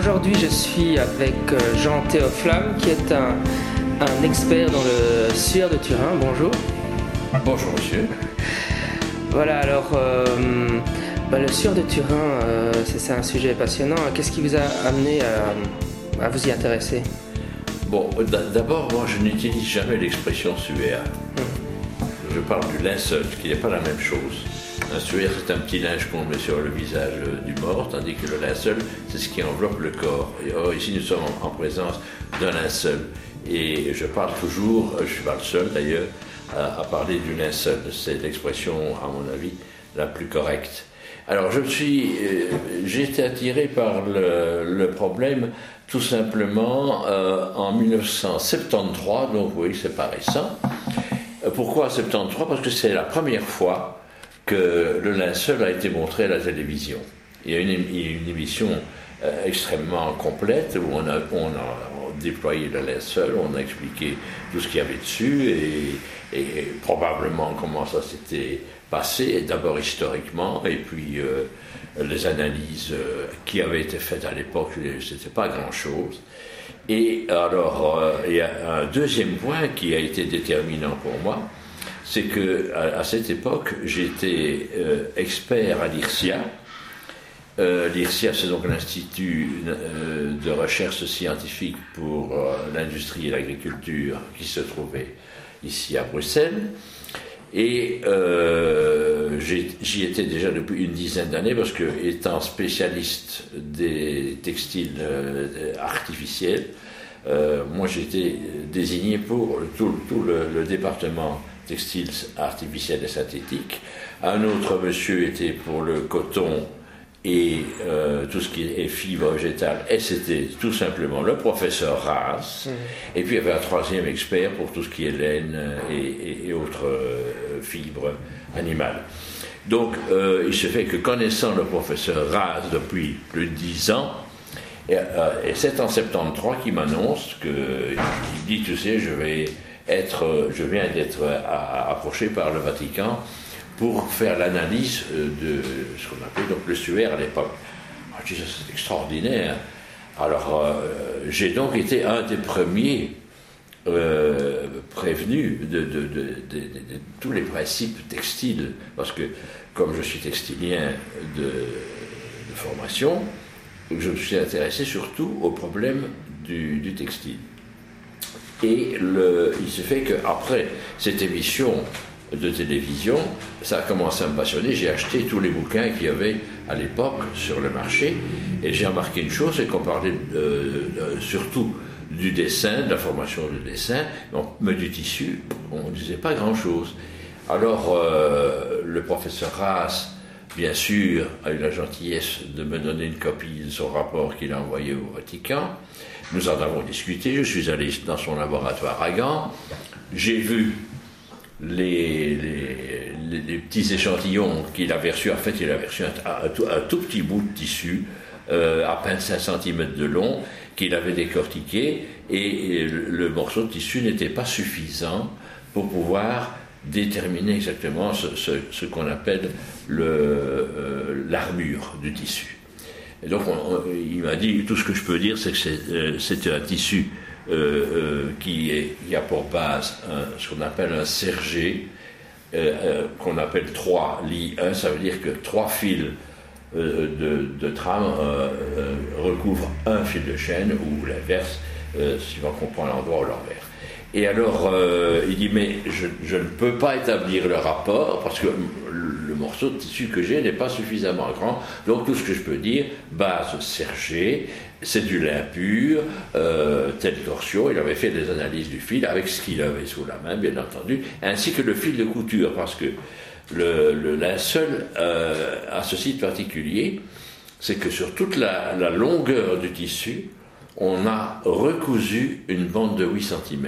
aujourd'hui je suis avec euh, Jean Théoflamme qui est un, un expert dans le sueur de Turin. Bonjour. Bonjour monsieur. Voilà, alors euh, bah, le sueur de Turin, euh, c'est un sujet passionnant. Qu'est-ce qui vous a amené à, à vous y intéresser? Bon, d'abord, moi je n'utilise jamais l'expression suaire. Je parle du linceul, ce qui n'est pas la même chose. Un suaire, c'est un petit linge qu'on met sur le visage du tandis que le linceul, c'est ce qui enveloppe le corps. Or, ici, nous sommes en présence d'un linceul. Et je parle toujours, je suis pas le seul d'ailleurs, à, parler du linceul. C'est l'expression, à mon avis, la plus correcte. Alors, je suis, euh, j'ai été attiré par le, problème tout simplement euh, en 1973, donc oui, c'est pas récent. Euh, pourquoi 73 Parce que c'est la première fois que le linceul a été montré à la télévision. Il y a une, une émission extrêmement complète où on a, on a déployé le linceul, on a expliqué tout ce qu'il y avait dessus et, et probablement comment ça s'était passé, d'abord historiquement, et puis euh, les analyses euh, qui avaient été faites à l'époque, c'était pas grand-chose. Et alors, euh, il y a un deuxième point qui a été déterminant pour moi, c'est que à, cette époque, j'étais expert à l'IRSIA. L'IRSIA, c'est donc l'Institut de recherche scientifique pour l'industrie et l'agriculture qui se trouvait ici à Bruxelles. Et euh, j'y étais déjà depuis une dizaine d'années parce que, étant spécialiste des textiles euh, artificiels, euh, moi j'étais désigné pour tout, le, département textile artificiel et synthétique. Un autre monsieur était pour le coton et euh, tout ce qui est fibre végétale, et c'était tout simplement le professeur Ras, mmh. et puis il y avait un troisième expert pour tout ce qui est laine et, autres euh, fibres animales. Donc euh, il se fait que connaissant le professeur Ras depuis plus de dix ans, et, c'est en 73 qu'il m'annonce qu'il dit, tu sais, je vais être, je viens d'être approché par le Vatican pour faire l'analyse euh, de ce qu'on appelait donc le suaire à l'époque. Ah, je dis, c'est extraordinaire. Alors, euh, j'ai donc été un des premiers euh, prévenus de, tous les principes textiles, parce que comme je suis textilien de, formation, je me suis intéressé surtout au problème du, textile. Et il se fait qu'après cette émission de télévision, ça a commencé à me passionner. J'ai acheté tous les bouquins qu'il y avait à l'époque sur le marché et j'ai remarqué une chose, c'est qu'on parlait surtout du dessin, de la formation du dessin, mais du tissu, on ne disait pas grand-chose. Alors, euh, le professeur Raas, bien sûr, a eu la gentillesse de me donner une copie de son rapport qu'il a envoyé au Vatican. Nous en avons discuté, je suis allé dans son laboratoire à Gand, j'ai vu les, petits échantillons qu'il avait reçus. En fait, il avait reçu un, tout, petit bout de tissu, euh, à peine 5 cm de long, qu'il avait décortiqué, et le, morceau de tissu n'était pas suffisant pour pouvoir déterminer exactement ce, qu'on appelle euh, l'armure du tissu. Et donc, il m'a dit, tout ce que je peux dire, c'est que c'était un tissu euh, euh, qui, a pour base ce qu'on appelle un sergé, euh, qu'on appelle 3 li 1, ça veut dire que trois fils de, de, recouvrent un fil de chaîne ou l'inverse, suivant qu'on prend l'endroit ou l'envers. Et alors, il dit, mais je, ne peux pas établir le rapport parce que le morceau de tissu que j'ai n'est pas suffisamment grand. Donc tout ce que je peux dire, base sergé, c'est du lin pur, euh, telle torsion. Il avait fait des analyses du fil avec ce qu'il avait sous la main, bien entendu, ainsi que le fil de couture, parce que le, linceul euh, a ce site particulier, c'est que sur toute la, longueur du tissu, on a recousu une bande de 8 cm.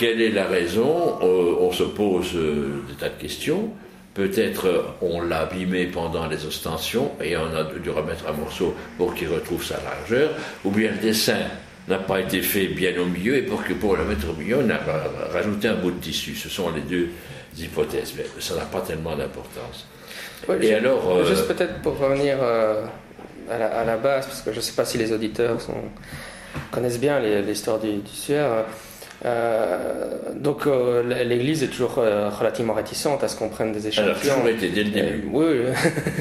Quelle est la raison euh, On se pose des tas de questions. Peut-être euh, on l'a abîmé pendant les ostensions et on a dû remettre un morceau pour qu'il retrouve sa largeur, ou bien le dessin n'a pas été fait bien au milieu et pour, que, pour le mettre au milieu, on a rajouté un bout de tissu. Ce sont les deux hypothèses, mais ça n'a pas tellement d'importance. et alors, euh, juste peut-être pour revenir euh, à la, base, parce que je ne sais pas si les auditeurs sont, connaissent bien l'histoire du, du suaire. Euh, donc euh, l'Église est toujours euh, relativement réticente à ce qu'on prenne des échantillons. Elle a toujours été dès le début. oui.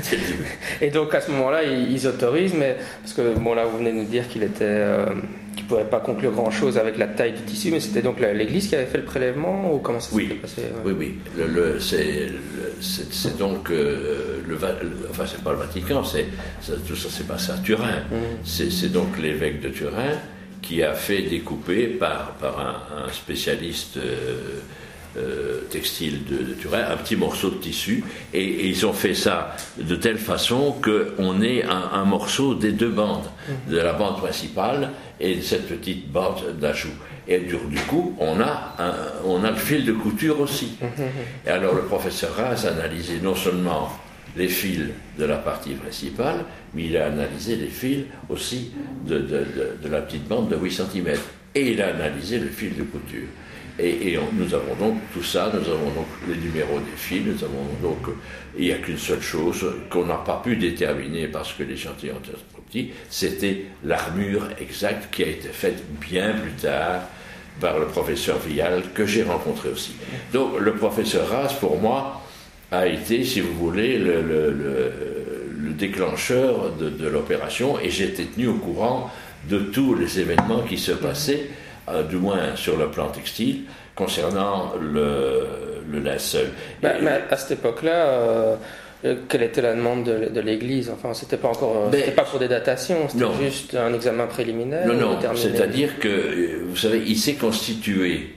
Et donc à ce moment-là, ils, autorisent, mais parce que bon là, vous venez de nous dire qu'il était, qu'il pouvait pas conclure grand-chose avec la taille du tissu, mais c'était donc l'Église qui avait fait le prélèvement ou comment ça s'est passé Oui, oui. Le, c'est donc le, enfin c'est pas le Vatican, c'est tout ça s'est passé à Turin. Mmh. C'est donc l'évêque de Turin qui a fait découper par, par un, spécialiste euh, euh, textile de, Turin un petit morceau de tissu et, ils ont fait ça de telle façon qu'on ait un, morceau des deux bandes, de la bande principale et de cette petite bande d'ajout. Et du, coup, on a, on a le fil de couture aussi. Et alors le professeur Raz a analysé non seulement les fils de la partie principale, mais il a analysé les fils aussi de, la petite bande de 8 cm. Et il a analysé le fil de couture. Et, nous avons donc tout ça, nous avons donc les numéros des fils, nous avons donc, il n'y a qu'une seule chose qu'on n'a pas pu déterminer parce que l'échantillon était trop petit, c'était l'armure exacte qui a été faite bien plus tard par le professeur Vial que j'ai rencontré aussi. Donc le professeur Ras, pour moi, a été, si vous voulez, le, le, déclencheur de, l'opération et j'étais tenu au courant de tous les événements qui se passaient, euh, du moins sur le plan textile, concernant le, linceul. Bah, mais à cette époque-là, euh, quelle était la demande de, l'Église? Enfin, c'était pas encore, euh, c'était pas pour des datations, c'était juste un examen préliminaire. Non, non. C'est-à-dire que, vous savez, il s'est constitué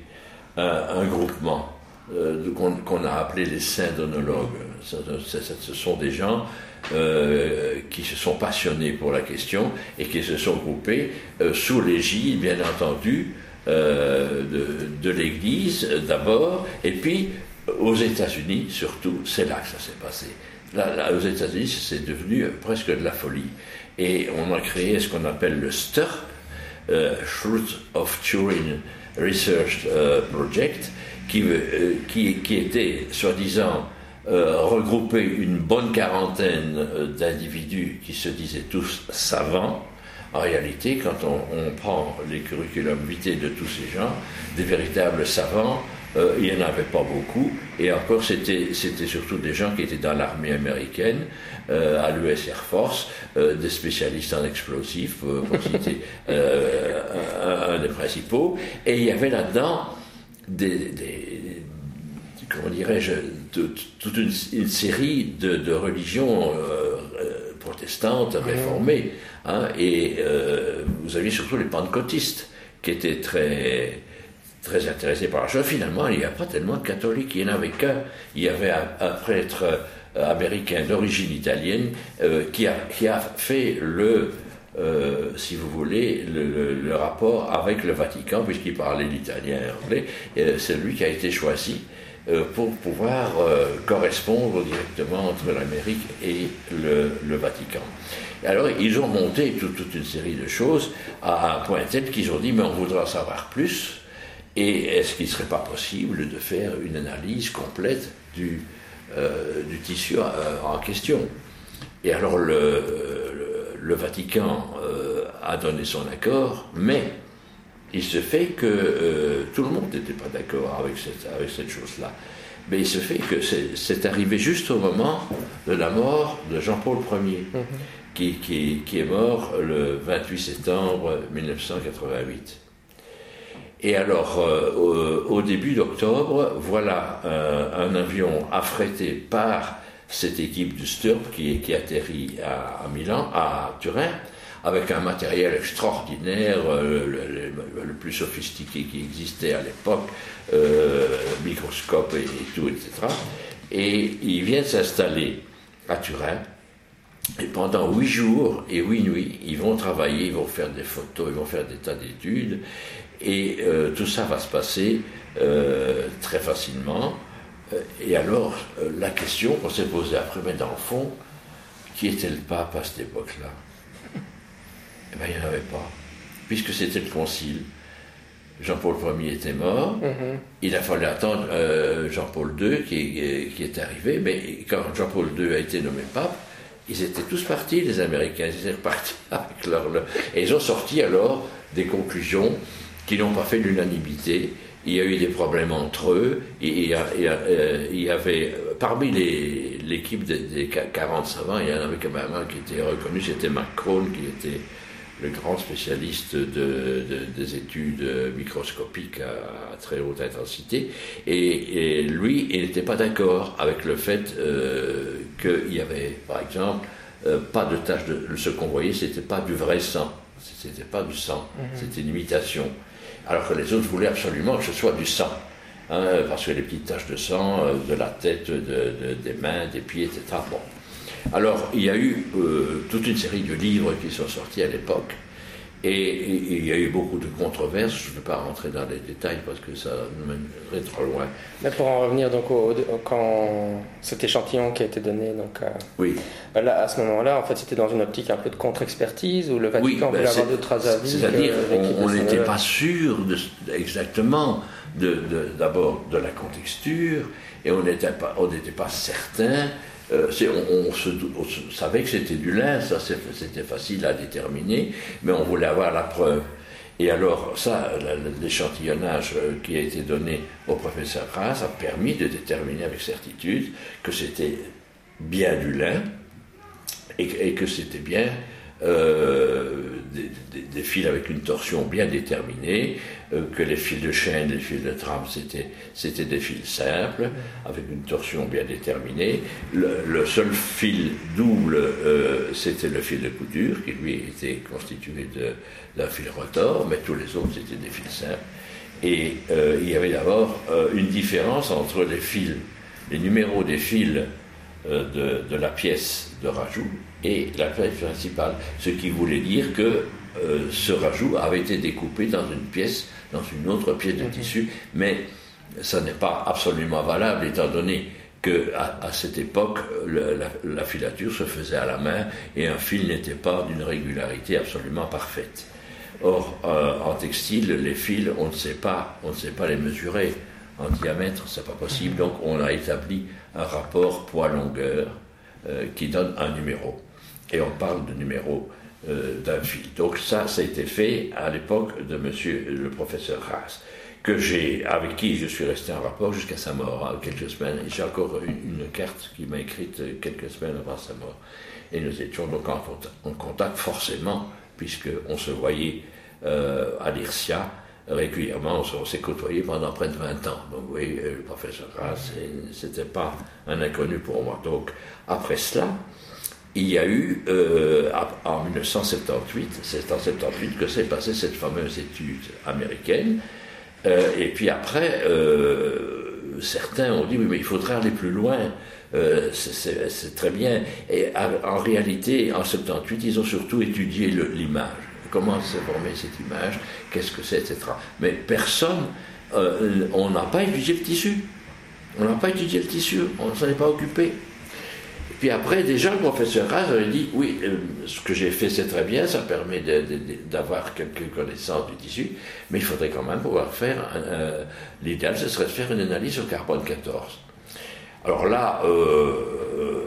un groupement euh, qu'on a appelé les syndonologues. Ce, ce sont des gens euh, qui se sont passionnés pour la question et qui se sont groupés euh, sous l'égide, bien entendu, de, l'Église d'abord, et puis aux États-Unis surtout, c'est là que ça s'est passé. Là, aux États-Unis, c'est devenu presque de la folie. Et on a créé ce qu'on appelle le STURP, Truth of Turing Research Project, euh, qui, qui, était, soi-disant, euh, une bonne quarantaine euh, d'individus qui se disaient tous savants. En réalité, quand on, prend les curriculums vitae de tous ces gens, des véritables savants, il n'y en avait pas beaucoup. Et encore, c'était surtout des gens qui étaient dans l'armée américaine, à l'US Air Force, des spécialistes en explosifs, pour citer un, des principaux. Et il y avait là-dedans des, comment dirais-je, toute une, série de, religions euh, euh, protestantes, réformées. Hein, et euh, vous aviez surtout les pentecôtistes qui étaient très, très intéressés par la chose. Finalement, il n'y a pas tellement de catholiques, il n'y en avait qu'un. Il y avait un, prêtre américain d'origine italienne qui, a, qui a fait le euh, si vous voulez, le, rapport avec le Vatican, puisqu'il parlait l'italien et anglais, c'est lui qui a été choisi euh, pour pouvoir euh, correspondre directement entre l'Amérique et le, Vatican. alors, ils ont monté toute, une série de choses à un point tel qu'ils ont dit, mais on voudra savoir plus, et est-ce qu'il ne serait pas possible de faire une analyse complète du, du tissu en question? Et alors, le le Vatican euh, a donné son accord, mais il se fait que euh, tout le monde n'était pas d'accord avec cette, avec cette chose-là. Mais il se fait que c'est arrivé juste au moment de la mort de Jean-Paul Ier, mhm. qui, qui, est mort le 28 septembre 1988. Et alors, euh, au, début d'octobre, voilà un avion affrété par cette équipe du Sturp qui, atterrit à, Milan, à Turin, avec un matériel extraordinaire, euh, le, plus sophistiqué qui existait à l'époque, euh, microscope et, tout, etc. Et ils viennent s'installer à Turin. Et pendant huit jours et huit nuits, ils vont travailler, ils vont faire des photos, ils vont faire des tas d'études. Et euh, tout ça va se passer très facilement. Euh, et alors, euh, la question qu'on s'est posée après, mais dans le fond, qui était le pape à cette époque-là? Eh bien, il n'y en avait pas, puisque c'était le concile. Jean-Paul Ier était mort, mhm. il a fallu attendre euh, Jean-Paul II qui, qui, est arrivé, mais quand Jean-Paul II a été nommé pape, ils étaient tous partis, les Américains, ils étaient repartis avec leur, Et ils ont sorti alors des conclusions qui n'ont pas fait l'unanimité. Il y a eu des problèmes entre eux. il, y euh, avait, parmi l'équipe des, 40 savants, il y en avait quand même un qui était reconnu, c'était Macron, qui était le grand spécialiste de, des études microscopiques à, très haute intensité. Et, lui, il n'était pas d'accord avec le fait euh, qu'il y avait, par exemple, euh, pas de tache de. Ce qu'on voyait, c'était pas du vrai sang. C'était pas du sang. Mhm. C'était une imitation. Alors que les autres voulaient absolument que ce soit du sang. Hein, parce que les petites taches de sang, euh, de la tête, des mains, des pieds, etc. Bon. Alors, il y a eu euh, toute une série de livres qui sont sortis à l'époque. Et, il y a eu beaucoup de controverses. Je ne vais pas rentrer dans les détails parce que ça nous mènerait trop loin. Mais pour en revenir donc au, quand cet échantillon qui a été donné, donc oui. Là, à ce moment-là, en fait, c'était dans une optique un peu de contre-expertise où le Vatican oui, ben voulait avoir d'autres avis. C'est-à-dire qu'on n'était pas sûr de, exactement d'abord de, de, la contexture et on n'était pas, on pas certain euh, on, savait que c'était du lin, ça c'était facile à déterminer, mais on voulait avoir la preuve. Et alors, ça, l'échantillonnage euh, qui a été donné au professeur Kras a permis de déterminer avec certitude que c'était bien du lin et que c'était bien euh, des, fils avec une torsion bien déterminée, euh, que les fils de chaîne, les fils de trame, c'était des fils simples, avec une torsion bien déterminée. Le, seul fil double, euh, c'était le fil de couture, qui lui était constitué d'un fil rotor, mais tous les autres, c'était des fils simples. Et il y avait d'abord une différence entre les fils, les numéros des fils de, de la pièce de rajout et la pièce principale. Ce qui voulait dire que euh, ce rajout avait été découpé dans une pièce, dans une autre pièce de mhm. tissu, mais ça n'est pas absolument valable étant donné que à, cette époque, la, filature se faisait à la main et un fil n'était pas d'une régularité absolument parfaite. Or, euh, en textile, les fils, on ne sait pas, on ne sait pas les mesurer en diamètre, c'est pas possible. Donc, on a établi un rapport poids-longueur euh, qui donne un numéro et on parle de numéro euh, d'un fil. Donc ça, ça a été fait à l'époque de monsieur le professeur Haas, que j'ai, avec qui je suis resté en rapport jusqu'à sa mort, hein, quelques semaines. J'ai encore une, carte qui m'a écrite quelques semaines avant sa mort. Et nous étions donc en, contact, forcément, puisqu'on se voyait euh, à l'IRSIA régulièrement, on s'est côtoyé pendant près de 20 ans. Donc oui, le professeur Haas, c'était pas un inconnu pour moi. Donc après cela, il y a eu, euh, en 1978, c'est en 1978 que s'est passée cette fameuse étude américaine. Euh, et puis après, euh, certains ont dit, oui, mais il faudrait aller plus loin. c'est très bien. Et en réalité, en 78, ils ont surtout étudié l'image. Comment s'est formée cette image Qu'est-ce que c'est, etc. Mais personne, on n'a pas étudié le tissu. On n'a pas étudié le tissu, on ne s'en est pas occupé. Puis après, déjà, le professeur Raz avait dit Oui, euh, ce que j'ai fait, c'est très bien, ça permet d'avoir quelques connaissances du tissu, mais il faudrait quand même pouvoir faire. L'idéal, ce serait de faire une analyse au carbone 14. Alors là, euh,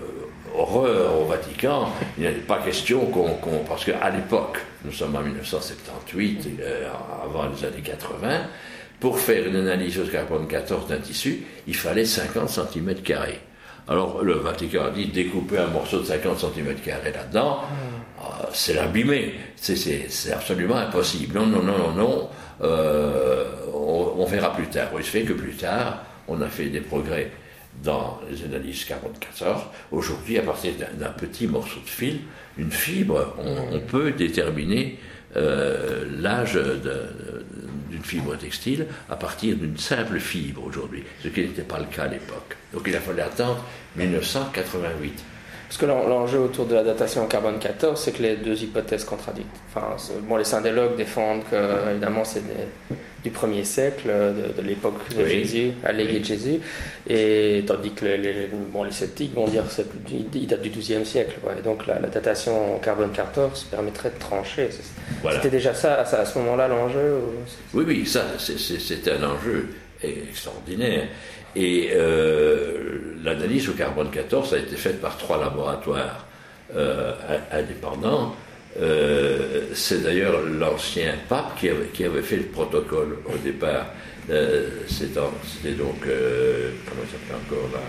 horreur au Vatican, il n'y a pas question qu'on. parce qu'à l'époque, nous sommes en 1978, euh, avant les années 80, pour faire une analyse au carbone 14 d'un tissu, il fallait 50 cm. Alors le Vatican a dit découper un morceau de 50 cm là-dedans, ah, c'est l'abîmer. C'est absolument impossible. Non, non, non, non, non. Euh, on, verra plus tard. Il se fait que plus tard, on a fait des progrès dans les analyses 44 Aujourd'hui, à partir d'un petit morceau de fil, une fibre, on, peut déterminer euh, l'âge d'une fibre textile à partir d'une simple fibre aujourd'hui, ce qui n'était pas le cas à l'époque. Donc il a fallu attendre 1988. Parce que l'enjeu autour de la datation en carbone 14, c'est que les deux hypothèses contradictent. Enfin, bon, les syndélogues défendent que, évidemment, c'est du premier siècle, de, l'époque de Jésus, à l'égide de Jésus, et tandis que les, bon, les sceptiques vont dire qu'il date du XIIe siècle. Et donc la, datation en carbone 14 permettrait de trancher. C'était déjà ça, à, à ce moment-là, l'enjeu Oui, oui, ça, c'est un enjeu extraordinaire. Et euh, l'analyse au carbone 14 a été faite par trois laboratoires indépendants. c'est d'ailleurs l'ancien pape qui avait, qui avait, fait le protocole au départ. C'était donc, comment ça s'appelle encore là,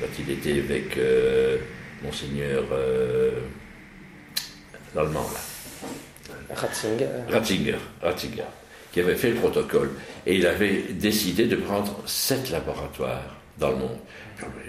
quand il était avec Monseigneur l'Allemand là. Ratzinger. Ratzinger. Ratzinger qui avait fait le protocole. Et il avait décidé de prendre sept laboratoires dans le monde.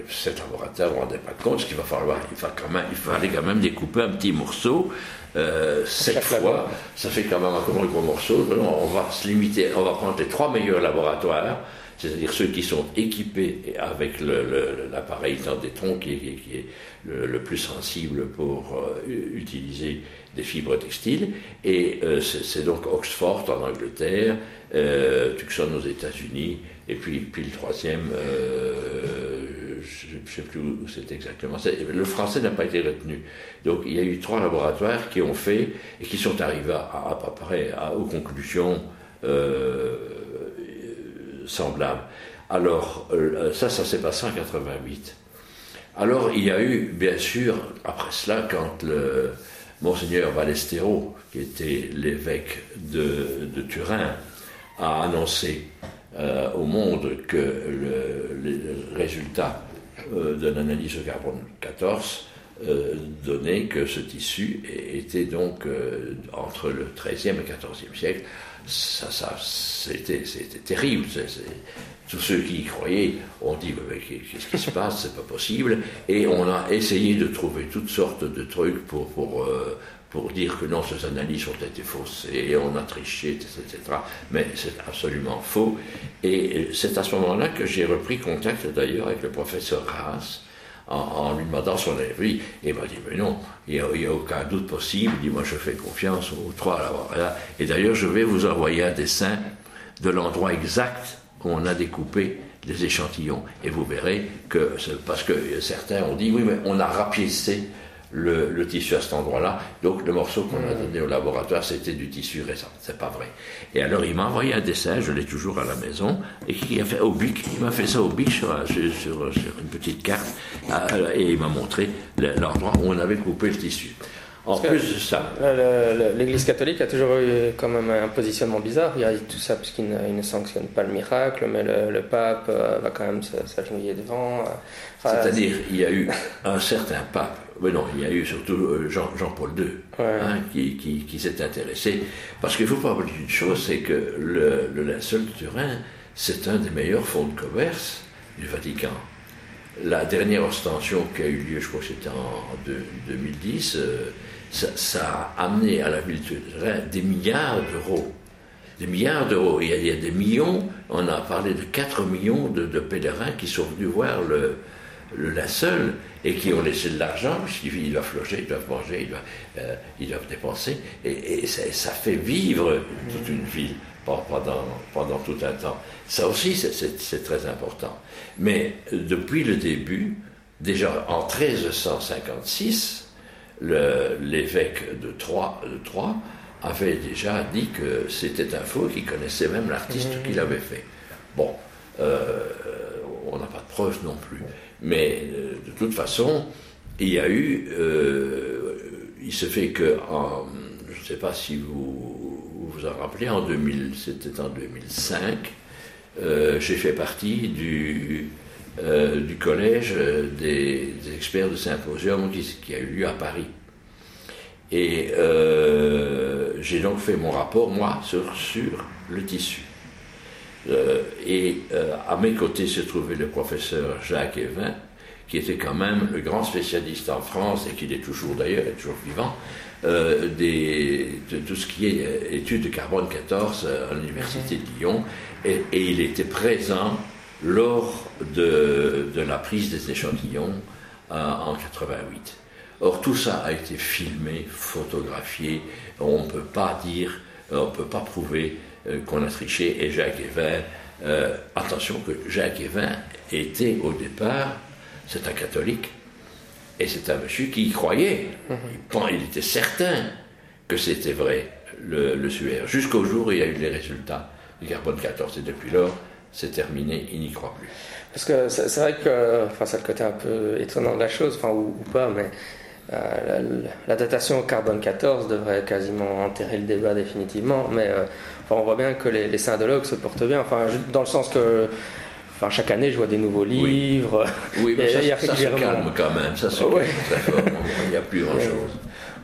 Sept laboratoires, on ne rendait pas compte, ce qu'il va falloir, il, va quand même, il fallait quand même découper un petit morceau, euh, sept fois, ça fait quand même un gros morceau. On va se limiter, on va prendre les trois meilleurs laboratoires, c'est-à-dire ceux qui sont équipés avec l'appareil le, qui, qui, qui est le, plus sensible pour euh, utiliser des fibres textiles. Et euh, c'est donc Oxford en Angleterre, euh, Tucson aux États-Unis, et puis, puis le troisième, je ne sais plus où c'est exactement. Le français n'a pas été retenu. Donc il y a eu trois laboratoires qui ont fait et qui sont arrivés à, peu près aux conclusions semblables. Alors ça, ça s'est passé en 88. Alors il y a eu, bien sûr, après cela, quand le monseigneur Balestero, qui était l'évêque de, Turin, a annoncé euh, au monde que le, les résultats euh, de l'analyse de carbone 14 euh, donnaient que ce tissu était donc entre le XIIIe et XIVe siècle. Ça, ça c'était terrible. Tous ceux qui y croyaient ont dit qu'est-ce qui se passe, c'est pas possible. Et on a essayé de trouver toutes sortes de trucs pour, pour, euh, pour dire que non, ces analyses ont été faussées, on a triché, etc. Mais c'est absolument faux. Et c'est à ce moment-là que j'ai repris contact d'ailleurs avec le professeur Haas. En, lui demandant son avis, et il m'a dit, mais non, il n'y a, aucun doute possible, il dit, moi je fais confiance aux trois là. Et d'ailleurs, je vais vous envoyer un dessin de l'endroit exact on a découpé les échantillons. Et vous verrez que, parce que certains ont dit, oui, mais on a rapiécé le, tissu à cet endroit-là, donc le morceau qu'on a donné au laboratoire, c'était du tissu récent. C'est pas vrai. Et alors il m'a envoyé un dessin, je l'ai toujours à la maison, et qui a fait au il m'a fait ça au bic sur, une petite carte, euh, et il m'a montré l'endroit où on avait coupé le tissu. En plus de ça. L'Église catholique a toujours eu quand même un positionnement bizarre. Il y a tout ça puisqu'il ne, ne, sanctionne pas le miracle, mais le, pape euh, va quand même s'agenouiller devant. C'est-à-dire, il y a eu un certain pape, mais non, il y a eu surtout euh, Jean-Paul II hein, qui, qui, s'est intéressé. Parce qu'il ne faut pas oublier une chose, c'est que le, le linceul de Turin, c'est un des meilleurs fonds de commerce du Vatican la dernière ostension qui a eu lieu, je crois que c'était en 2010, ça, a amené à la ville de des milliards d'euros. Des milliards d'euros. Il, y a des millions, on a parlé de 4 millions de, pèlerins qui sont venus voir le, le linceul et qui ont laissé de l'argent, puisqu'ils doivent loger, ils doivent manger, ils doivent, euh, ils doivent dépenser, et, ça, fait vivre toute une ville pendant, pendant tout un temps. Ça aussi, c'est très important. Mais depuis le début, déjà en 1356, l'évêque de Troyes, de Troyes avait déjà dit que c'était un faux, qu'il connaissait même l'artiste mmh. qui l'avait fait. Bon, euh, on n'a pas de preuves non plus. Mais euh, de toute façon, il y a eu. Euh, il se fait que, en, je ne sais pas si vous vous, en rappelez, en 2000, c'était en 2005, j'ai fait partie du, du collège des, experts de symposium qui, a eu lieu à Paris. Et euh, j'ai donc fait mon rapport, moi, sur, sur le tissu. Euh, et euh, à mes côtés se trouvait le professeur Jacques Evin, qui était quand même le grand spécialiste en France, et qui est toujours d'ailleurs, est toujours vivant, des, de tout ce qui est études de carbone 14 à l'Université de Lyon. Et, et, il était présent lors de, de la prise des échantillons en 88. Or, tout ça a été filmé, photographié. On ne peut pas dire, on ne peut pas prouver euh, qu'on a triché. Et Jacques Evin, euh, attention que Jacques Evin était au départ, c'est un catholique, et c'est un monsieur qui y croyait. Il, était certain que c'était vrai, le, le suaire, jusqu'au jour où il y a eu les résultats du carbone 14. Et depuis lors, c'est terminé, il n'y croit plus. Parce que c'est vrai que, enfin, c'est le côté un peu étonnant de la chose, enfin, ou, pas, mais la, datation au carbone 14 devrait quasiment enterrer le débat définitivement, mais on voit bien que les, les syndologues se portent bien, enfin, dans le sens que Enfin, chaque année, je vois des nouveaux livres. Oui, mais ça, ça se calme quand même. Ça se calme. Il n'y a plus grand-chose.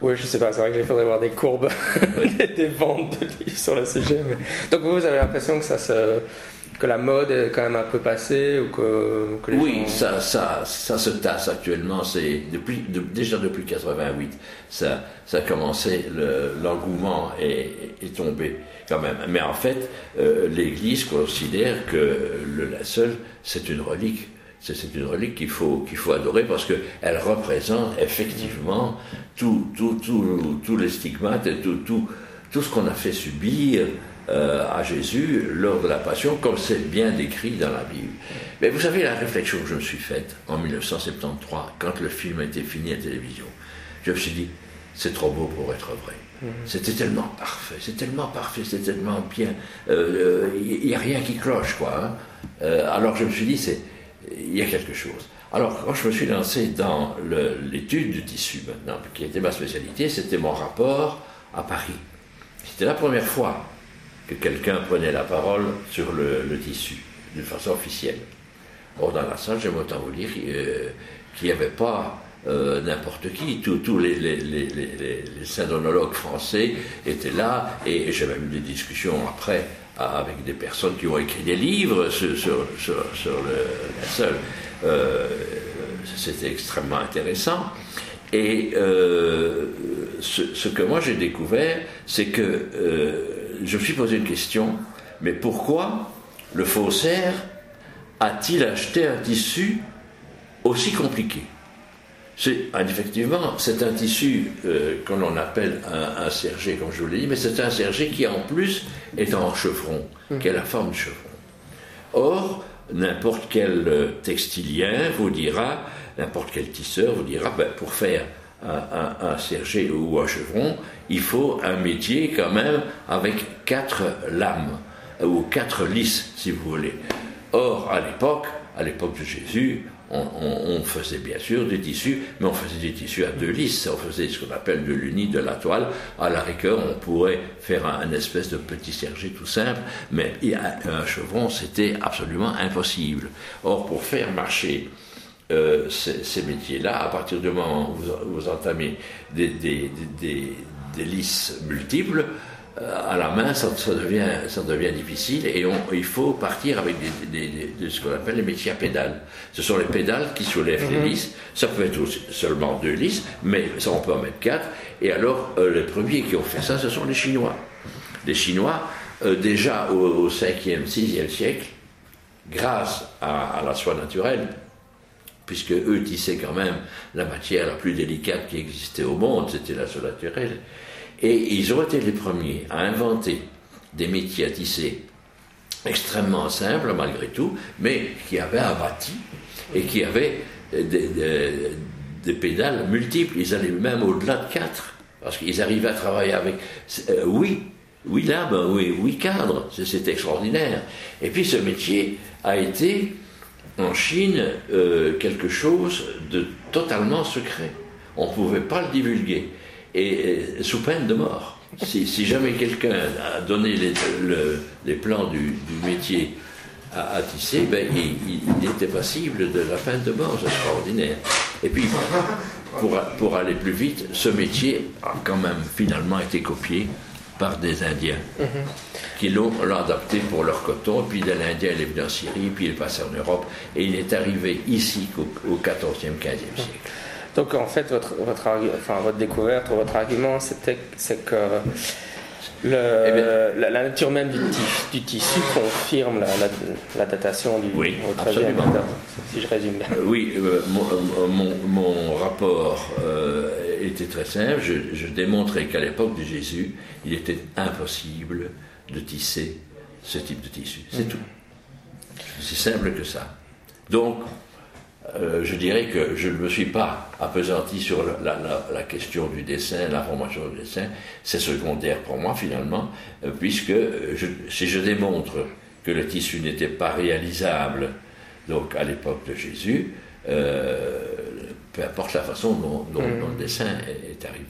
Oui, je sais pas, c'est vrai qu'il faudrait voir des courbes, des ventes de livres sur le sujet. Donc vous, vous avez l'impression que ça se que la mode est quand même un peu passée ou que, oui ça, ça, ça se tasse actuellement c'est depuis déjà depuis 88 ça ça a commencé l'engouement est, est, tombé quand même. Mais en fait euh, l'Église considère que le linceul c'est une relique. C'est une relique qu'il faut, qu'il faut adorer parce qu'elle représente effectivement tous tout, tout, tout les stigmates et tout, tout, tout ce qu'on a fait subir euh, à Jésus lors de la Passion, comme c'est bien décrit dans la Bible. Mais vous savez la réflexion que je me suis faite en 1973, quand le film a été fini à la télévision. Je me suis dit, c'est trop beau pour être vrai. Mhm. C'était tellement parfait, c'est tellement parfait, c'est tellement bien. Il euh, n'y euh, a rien qui cloche, quoi. Hein. Euh, alors je me suis dit, c'est, il y a quelque chose. Alors quand je me suis lancé dans l'étude du tissu maintenant, qui était ma spécialité, c'était mon rapport à Paris. C'était la première fois que quelqu'un prenait la parole sur le, tissu, d'une façon officielle. Or, dans la salle, j'aime autant vous dire euh, qu'il n'y avait pas euh, n'importe qui. Tous les, les, les, français étaient là, et j'ai même eu des discussions après avec des personnes qui ont écrit des livres sur, le, la seule. Euh, c'était extrêmement intéressant. Et ce, que moi j'ai découvert, c'est que je me suis posé une question, mais pourquoi le faussaire a-t-il acheté un tissu aussi compliqué? C'est, effectivement, c'est un tissu euh, qu'on appelle un, serger, comme je vous l'ai dit, mais c'est un serger qui en plus est en chevron, mmh. qui a la forme du chevron. Or, n'importe quel euh, textilien vous dira, n'importe quel tisseur vous dira, ben, pour faire un, un, serger ou un chevron, il faut un métier quand même avec quatre lames, ou quatre lisses, si vous voulez. Or, à l'époque, à l'époque de Jésus, on, faisait bien sûr des tissus, mais on faisait des tissus à deux lisses. On faisait ce qu'on appelle de l'uni, de la toile. À la rigueur, on pourrait faire un, espèce de petit serger tout simple, mais un chevron, c'était absolument impossible. Or, pour faire marcher euh, ces, métiers-là, à partir du moment où vous, entamez des, des, lisses multiples, euh, à la main, ça, devient, ça devient difficile et il faut partir avec ce qu'on appelle les métiers à pédales. Ce sont les pédales qui soulèvent les mhm. lisses. Ça peut être seulement deux lisses, mais ça, on peut en mettre quatre. Et alors, euh, les premiers qui ont fait ça, ce sont les Chinois. Les Chinois, déjà au, 5e, 6e siècle, grâce à la soie naturelle, puisque eux tissaient quand même la matière la plus délicate qui existait au monde, c'était la soie naturelle. Et ils ont été les premiers à inventer des métiers à tisser extrêmement simples malgré tout, mais qui avaient un et qui avaient des, pédales multiples. Ils allaient même au-delà de quatre, parce qu'ils arrivaient à travailler avec euh, oui, oui lames, oui, oui cadres. C'est extraordinaire. Et puis ce métier a été en Chine euh, quelque chose de totalement secret. On ne pouvait pas le divulguer, et, sous peine de mort. Si, jamais quelqu'un a donné les, plans du, métier à, tisser, ben, il, était passible de la peine de mort, c'est extraordinaire. Et puis, pour aller plus vite, ce métier a quand même finalement été copié par des Indiens qui l'ont adapté pour leur coton. Puis de l'Indien, il est venu en Syrie, puis il est passé en Europe et il est arrivé ici au, 14e, 15e siècle. Donc en fait, votre, votre, enfin, votre découverte, votre argument, c'était c'est que le, eh la, nature même du, tissu confirme la, datation du oui, absolument. si je résume bien. Euh, oui, euh, mon, mon, mon, rapport euh, était très simple. Je, je démontrais qu'à l'époque de Jésus, il était impossible de tisser ce type de tissu. C'est mm. tout. C'est simple que ça. Donc, euh, je dirais que je ne me suis pas appesanti sur la, question du dessin, la formation du dessin. C'est secondaire pour moi finalement, euh, puisque si je démontre que le tissu n'était pas réalisable, donc à l'époque de Jésus, euh, peu importe la façon dont, dont- dont le dessin est, est arrivé.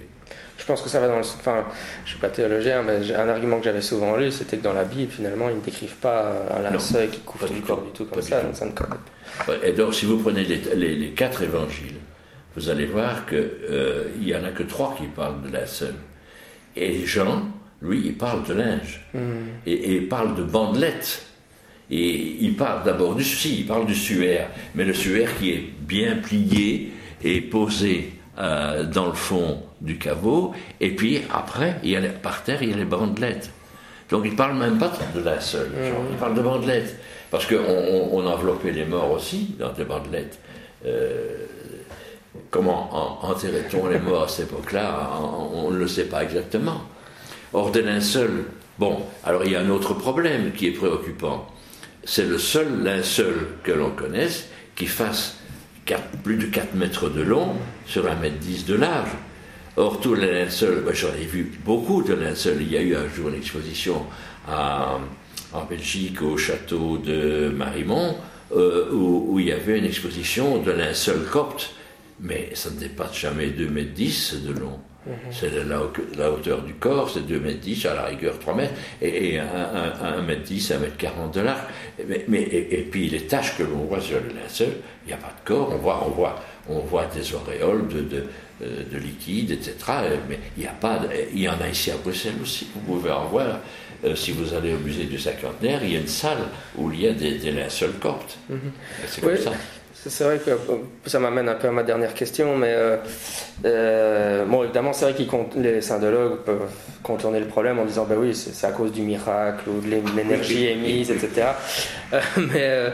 Je pense que ça va dans le. Enfin, je suis pas théologien, mais un argument que j'avais souvent lu, c'était que dans la Bible, finalement, ils ne décrivent pas un linceul qui couvre le corps du tout comme ça, donc ça ne Et donc, si vous prenez les, les- les quatre évangiles, vous allez voir qu'il il y en a que trois qui parlent de linceul. Et Jean, lui, il parle de linge. Et, et il parle de bandelettes. Et il parle d'abord du si, il parle du suaire, mais le suaire qui est bien plié et posé euh, dans le fond du caveau. Et puis après, il y a par terre, il y a les bandelettes. Donc il parle même pas de linceul, Jean, il parle de bandelettes. Parce qu'on on, on enveloppait les morts aussi dans des bandelettes. Euh, comment en- enterrait-on les morts à cette époque-là? On on ne le sait pas exactement. Or, des linceuls, bon, alors il y a un autre problème qui est préoccupant. C'est le seul linceul que l'on connaisse qui fasse plus de 4 mètres de long sur 1 mètre 10 de large. Or, tous les linceuls, ben, j'en ai vu beaucoup de linceuls. Il y a eu un jour une exposition en Belgique au château de Marimont euh, où, où il y avait une exposition de linceul copte, mais ça ne dépasse jamais 2 mètres 10 de long. C'est la, la- hauteur du corps, c'est 2 mètres 10, à la rigueur 3 mètres, et, et 1, mètre 10, 1 mètre 40 de large. Mais, mais- et, et puis les taches que l'on voit sur le linceul, il n'y a pas de corps, on voit, on voit, on voit des auréoles de, de, euh, de liquide, etc. Mais il n'y a pas, il y en a ici à Bruxelles aussi, vous pouvez en voir. Euh, si vous allez au musée du cinquantenaire, il y a une salle où il y a des, des linceuls coptes. C'est comme Oui. ça. C'est vrai que euh, ça m'amène un peu à ma dernière question, mais euh, euh, bon, évidemment, c'est vrai que les syndologues peuvent contourner le problème en disant, ben oui, c'est à cause du miracle ou de l'é- de l'énergie émise, etc. Euh, mais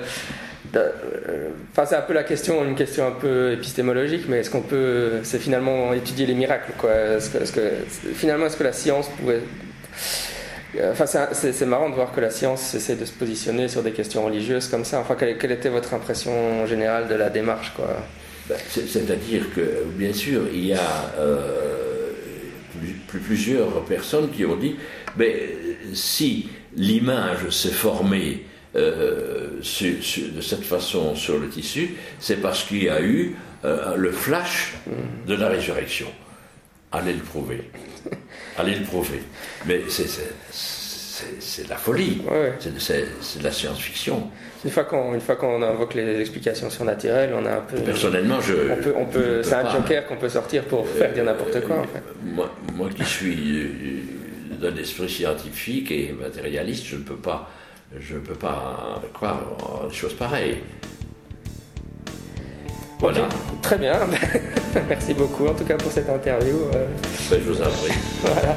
enfin, c'est un peu la question, une question un peu épistémologique, mais est-ce qu'on peut, c'est finalement étudier les miracles, quoi? Que, est-ce que- finalement, est-ce que la science pouvait Enfin, c'est- marrant de voir que la science essaie de se positionner sur des questions religieuses comme ça. Enfin, quelle, quelle était votre impression générale de la démarche, quoi Ben, c'est- C'est-à-dire que, bien sûr, il y a euh, plus- plus- plusieurs personnes qui ont dit, mais si l'image s'est formée euh, de cette façon sur le tissu, c'est parce qu'il y a eu euh, le flash de la résurrection. Allez le prouver. Allez le prouver. Mais c'est- de la folie. Ouais. C'est de la science-fiction. Une fois qu'on qu'on invoque les explications surnaturelles, on a un peu. Personnellement, je. on peut, on peut, c'est un joker qu'on peut sortir pour faire dire n'importe quoi. En fait. Moi, moi qui suis euh, d'un esprit scientifique et matérialiste, je ne peux pas, je ne peux pas croire en des choses pareilles. Voilà, Très bien. Merci beaucoup en tout cas pour cette interview. euh, Ben, je vous en prie. voilà.